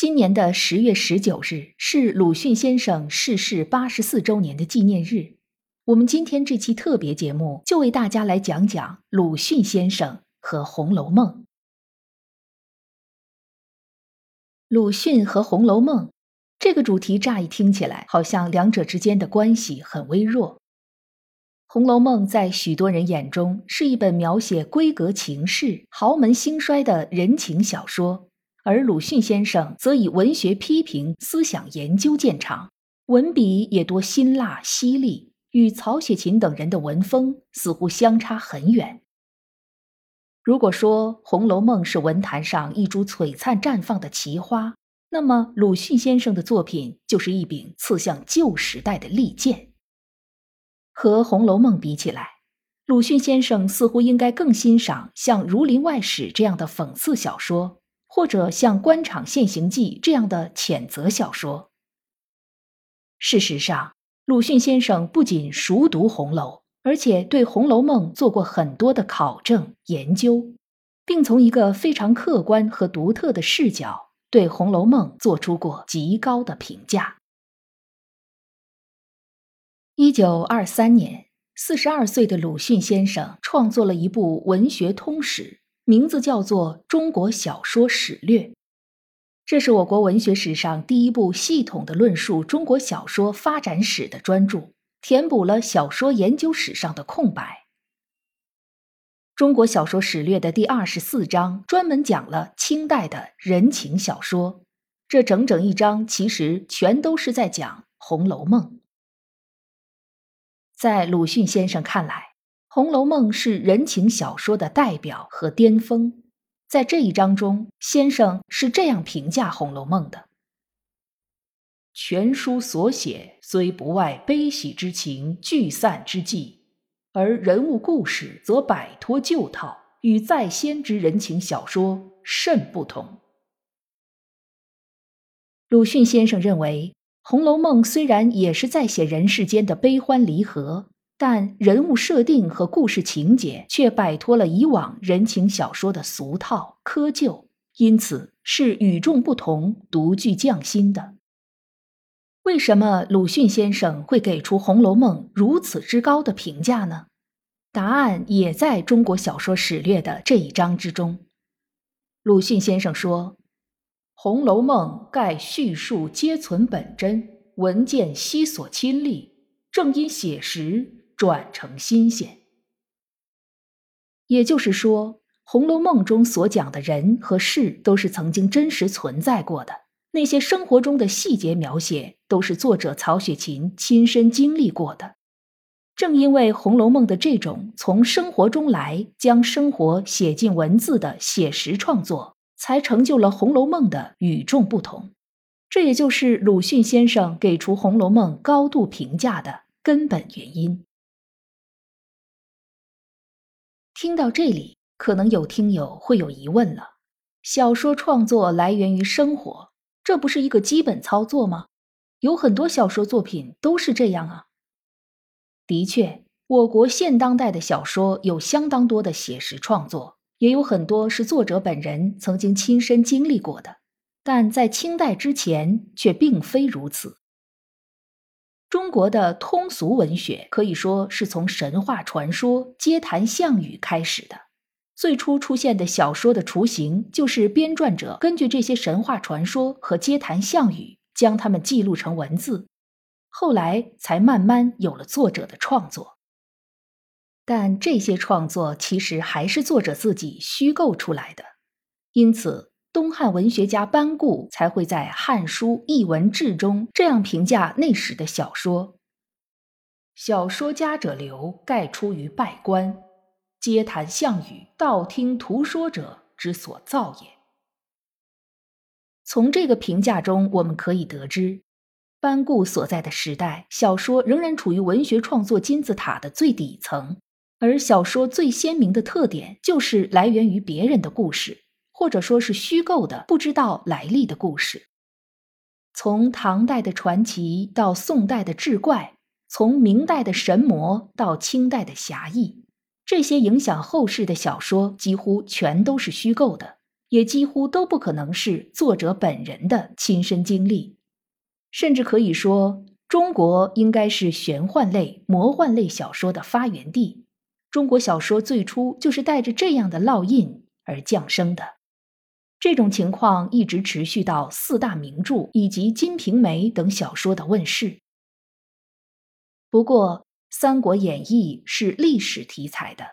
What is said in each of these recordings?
今年的十月十九日是鲁迅先生逝世八十四周年的纪念日。我们今天这期特别节目就为大家来讲讲鲁迅先生和《红楼梦》。鲁迅和《红楼梦》这个主题乍一听起来，好像两者之间的关系很微弱。《红楼梦》在许多人眼中是一本描写闺阁情事、豪门兴衰的人情小说。而鲁迅先生则以文学批评、思想研究见长，文笔也多辛辣犀利，与曹雪芹等人的文风似乎相差很远。如果说《红楼梦》是文坛上一株璀璨绽放的奇花，那么鲁迅先生的作品就是一柄刺向旧时代的利剑。和《红楼梦》比起来，鲁迅先生似乎应该更欣赏像《儒林外史》这样的讽刺小说。或者像《官场现形记》这样的谴责小说。事实上，鲁迅先生不仅熟读红楼，而且对《红楼梦》做过很多的考证研究，并从一个非常客观和独特的视角对《红楼梦》做出过极高的评价。一九二三年，四十二岁的鲁迅先生创作了一部文学通史。名字叫做《中国小说史略》，这是我国文学史上第一部系统的论述中国小说发展史的专著，填补了小说研究史上的空白。《中国小说史略》的第二十四章专门讲了清代的人情小说，这整整一章其实全都是在讲《红楼梦》。在鲁迅先生看来，《红楼梦》是人情小说的代表和巅峰，在这一章中，先生是这样评价《红楼梦》的：全书所写虽不外悲喜之情聚散之际，而人物故事则摆脱旧套，与在先之人情小说甚不同。鲁迅先生认为，《红楼梦》虽然也是在写人世间的悲欢离合。但人物设定和故事情节却摆脱了以往人情小说的俗套窠臼，因此是与众不同、独具匠心的。为什么鲁迅先生会给出《红楼梦》如此之高的评价呢？答案也在中国小说史略的这一章之中。鲁迅先生说：“《红楼梦》盖叙述皆存本真，文见悉所亲历，正因写实。”转成新鲜，也就是说，《红楼梦》中所讲的人和事都是曾经真实存在过的。那些生活中的细节描写，都是作者曹雪芹亲身经历过的。正因为《红楼梦》的这种从生活中来，将生活写进文字的写实创作，才成就了《红楼梦》的与众不同。这也就是鲁迅先生给出《红楼梦》高度评价的根本原因。听到这里，可能有听友会有疑问了：小说创作来源于生活，这不是一个基本操作吗？有很多小说作品都是这样啊。的确，我国现当代的小说有相当多的写实创作，也有很多是作者本人曾经亲身经历过的，但在清代之前却并非如此。中国的通俗文学可以说是从神话传说、街谈巷语开始的。最初出现的小说的雏形，就是编撰者根据这些神话传说和街谈巷语，将它们记录成文字，后来才慢慢有了作者的创作。但这些创作其实还是作者自己虚构出来的，因此。东汉文学家班固才会在《汉书艺文志》中这样评价那时的小说：“小说家者流，盖出于拜官，皆谈项羽，道听途说者之所造也。”从这个评价中，我们可以得知，班固所在的时代，小说仍然处于文学创作金字塔的最底层，而小说最鲜明的特点就是来源于别人的故事，或者说是虚构的、不知道来历的故事。从唐代的传奇到宋代的志怪，从明代的神魔到清代的侠义。这些影响后世的小说几乎全都是虚构的，也几乎都不可能是作者本人的亲身经历，甚至可以说，中国应该是玄幻类、魔幻类小说的发源地。中国小说最初就是带着这样的烙印而降生的。这种情况一直持续到四大名著以及《金瓶梅》等小说的问世。不过，《三国演义》是历史题材的，《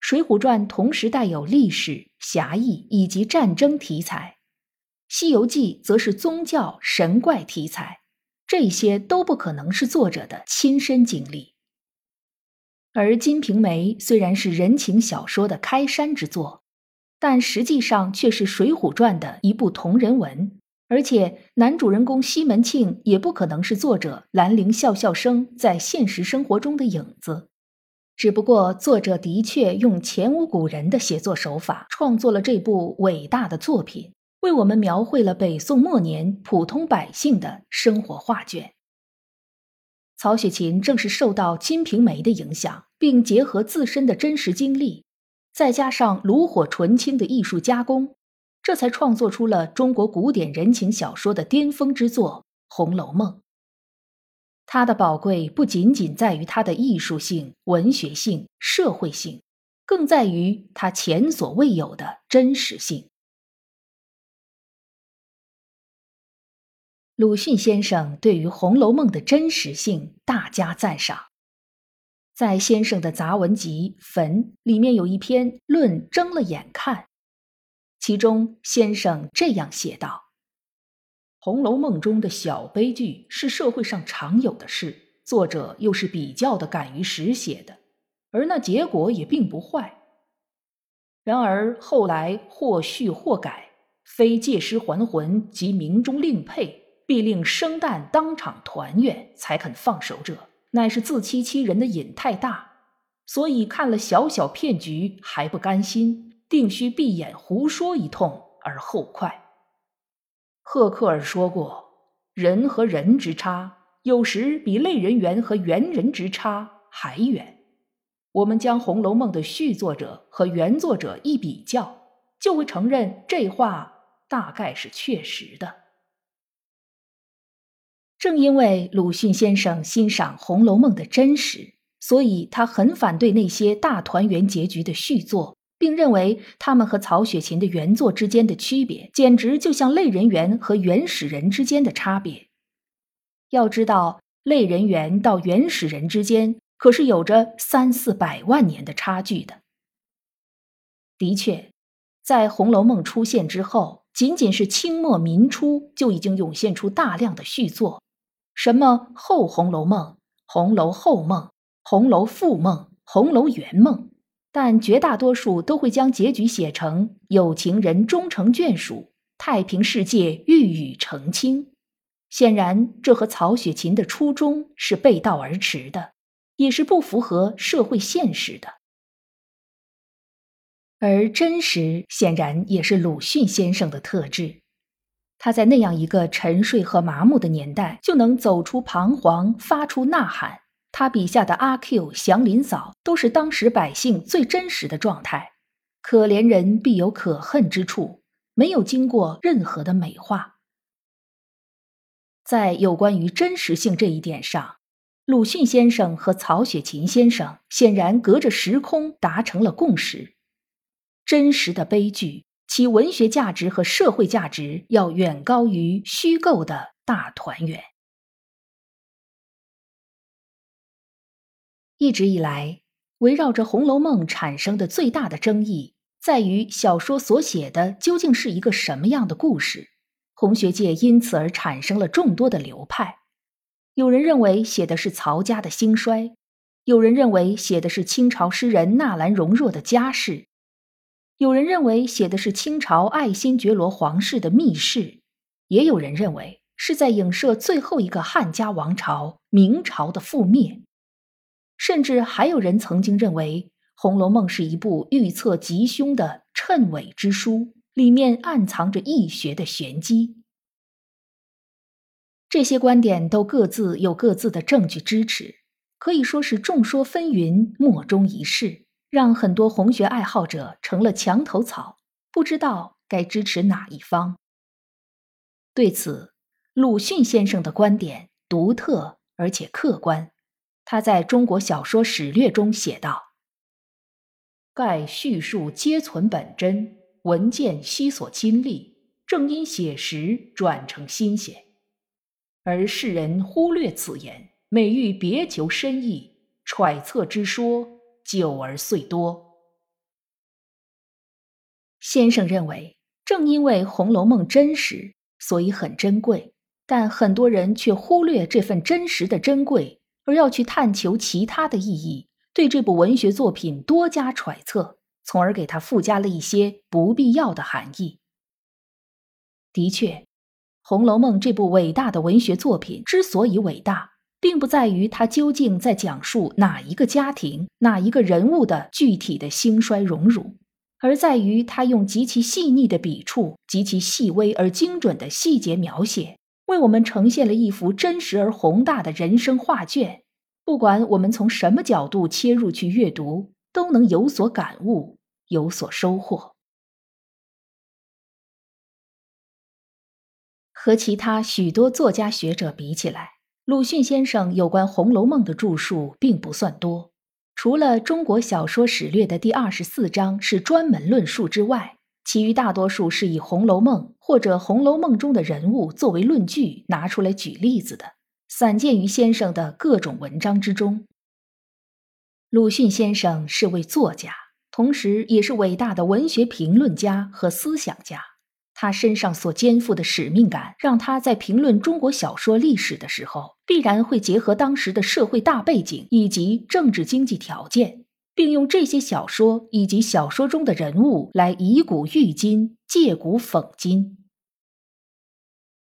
水浒传》同时带有历史、侠义以及战争题材，《西游记》则是宗教、神怪题材，这些都不可能是作者的亲身经历。而《金瓶梅》虽然是人情小说的开山之作，但实际上却是《水浒传》的一部同人文。而且，男主人公西门庆也不可能是作者兰陵笑笑生在现实生活中的影子，只不过作者的确用前无古人的写作手法创作了这部伟大的作品，为我们描绘了北宋末年普通百姓的生活画卷。曹雪芹正是受到《金瓶梅》的影响，并结合自身的真实经历，再加上炉火纯青的艺术加工。这才创作出了中国古典人情小说的巅峰之作《红楼梦》。它的宝贵不仅仅在于它的艺术性、文学性、社会性，更在于它前所未有的真实性。鲁迅先生对于《红楼梦》的真实性大加赞赏，在先生的杂文集《坟》里面有一篇论睁了眼看。其中，先生这样写道：“《红楼梦》中的小悲剧是社会上常有的事，作者又是比较的敢于实写的，而那结果也并不坏。然而后来或续或改，非借尸还魂及明中另配，必令生旦当场团圆才肯放手者，乃是自欺欺人的瘾太大，所以看了小小骗局还不甘心。”定须闭眼胡说一通而后快。赫克尔说过：“人和人之差，有时比类人猿和猿人之差还远。”我们将《红楼梦》的续作者和原作者一比较，就会承认这话大概是确实的。正因为鲁迅先生欣赏《红楼梦》的真实，所以他很反对那些大团圆结局的续作。并认为他们和曹雪芹的原作之间的区别，简直就像类人猿和原始人之间的差别。要知道，类人猿到原始人之间可是有着三四百万年的差距的。的确，在《红楼梦》出现之后，仅仅是清末民初就已经涌现出大量的续作，什么《后红楼梦》《红楼后梦》《红楼复梦》《红楼圆梦》。但绝大多数都会将结局写成有情人终成眷属，太平世界玉宇澄清。显然，这和曹雪芹的初衷是背道而驰的，也是不符合社会现实的。而真实显然也是鲁迅先生的特质。他在那样一个沉睡和麻木的年代，就能走出彷徨，发出呐喊。他笔下的阿 Q、祥林嫂都是当时百姓最真实的状态。可怜人必有可恨之处，没有经过任何的美化。在有关于真实性这一点上，鲁迅先生和曹雪芹先生显然隔着时空达成了共识：真实的悲剧，其文学价值和社会价值要远高于虚构的大团圆。一直以来，围绕着《红楼梦》产生的最大的争议，在于小说所写的究竟是一个什么样的故事。红学界因此而产生了众多的流派。有人认为写的是曹家的兴衰，有人认为写的是清朝诗人纳兰容若的家世，有人认为写的是清朝爱新觉罗皇室的密室，也有人认为是在影射最后一个汉家王朝明朝的覆灭。甚至还有人曾经认为，《红楼梦》是一部预测吉凶的谶纬之书，里面暗藏着易学的玄机。这些观点都各自有各自的证据支持，可以说是众说纷纭，莫衷一是，让很多红学爱好者成了墙头草，不知道该支持哪一方。对此，鲁迅先生的观点独特而且客观。他在中国小说史略中写道：“盖叙述皆存本真，文件悉所亲历，正因写实转成新鲜。而世人忽略此言，每欲别求深意，揣测之说久而遂多。”先生认为，正因为《红楼梦》真实。所以很珍贵，但很多人却忽略这份真实的珍贵，而要去探求其他的意义，对这部文学作品多加揣测，从而给它附加了一些不必要的含义。的确，《红楼梦》这部伟大的文学作品之所以伟大，并不在于它究竟在讲述哪一个家庭、哪一个人物的具体的兴衰荣辱。而在于他用极其细腻的笔触、极其细微而精准的细节描写，为我们呈现了一幅真实而宏大的人生画卷。不管我们从什么角度切入去阅读，都能有所感悟，有所收获。和其他许多作家学者比起来，鲁迅先生有关《红楼梦》的著述并不算多。除了《中国小说史略》的第二十四章是专门论述之外，其余大多数是以《红楼梦》或者《红楼梦》中的人物作为论据拿出来举例子的，散见于先生的各种文章之中。鲁迅先生是位作家，同时也是伟大的文学评论家和思想家。他身上所肩负的使命感，让他在评论中国小说历史的时候，必然会结合当时的社会大背景以及政治经济条件，并用这些小说以及小说中的人物来以古喻今，借古讽今。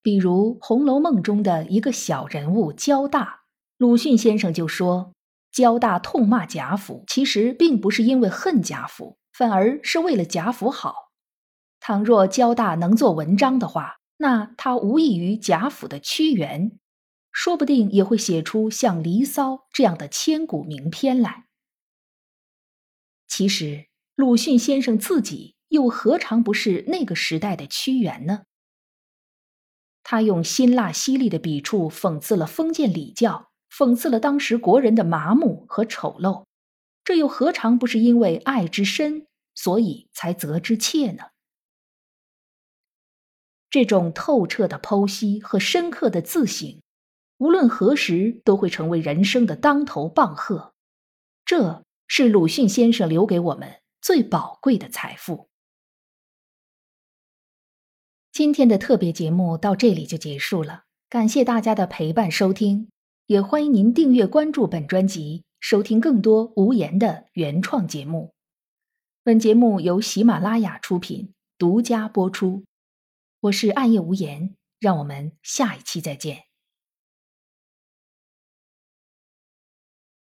比如《红楼梦》中的一个小人物焦大，鲁迅先生就说：“焦大痛骂贾府，其实并不是因为恨贾府，反而是为了贾府好。”倘若交大能做文章的话，那他无异于贾府的屈原，说不定也会写出像《离骚》这样的千古名篇来。其实，鲁迅先生自己又何尝不是那个时代的屈原呢？他用辛辣犀利的笔触讽刺了封建礼教，讽刺了当时国人的麻木和丑陋，这又何尝不是因为爱之深，所以才责之切呢？这种透彻的剖析和深刻的自省，无论何时都会成为人生的当头棒喝。这是鲁迅先生留给我们最宝贵的财富。今天的特别节目到这里就结束了，感谢大家的陪伴收听，也欢迎您订阅关注本专辑，收听更多无言的原创节目。本节目由喜马拉雅出品，独家播出。我是暗夜无言，让我们下一期再见。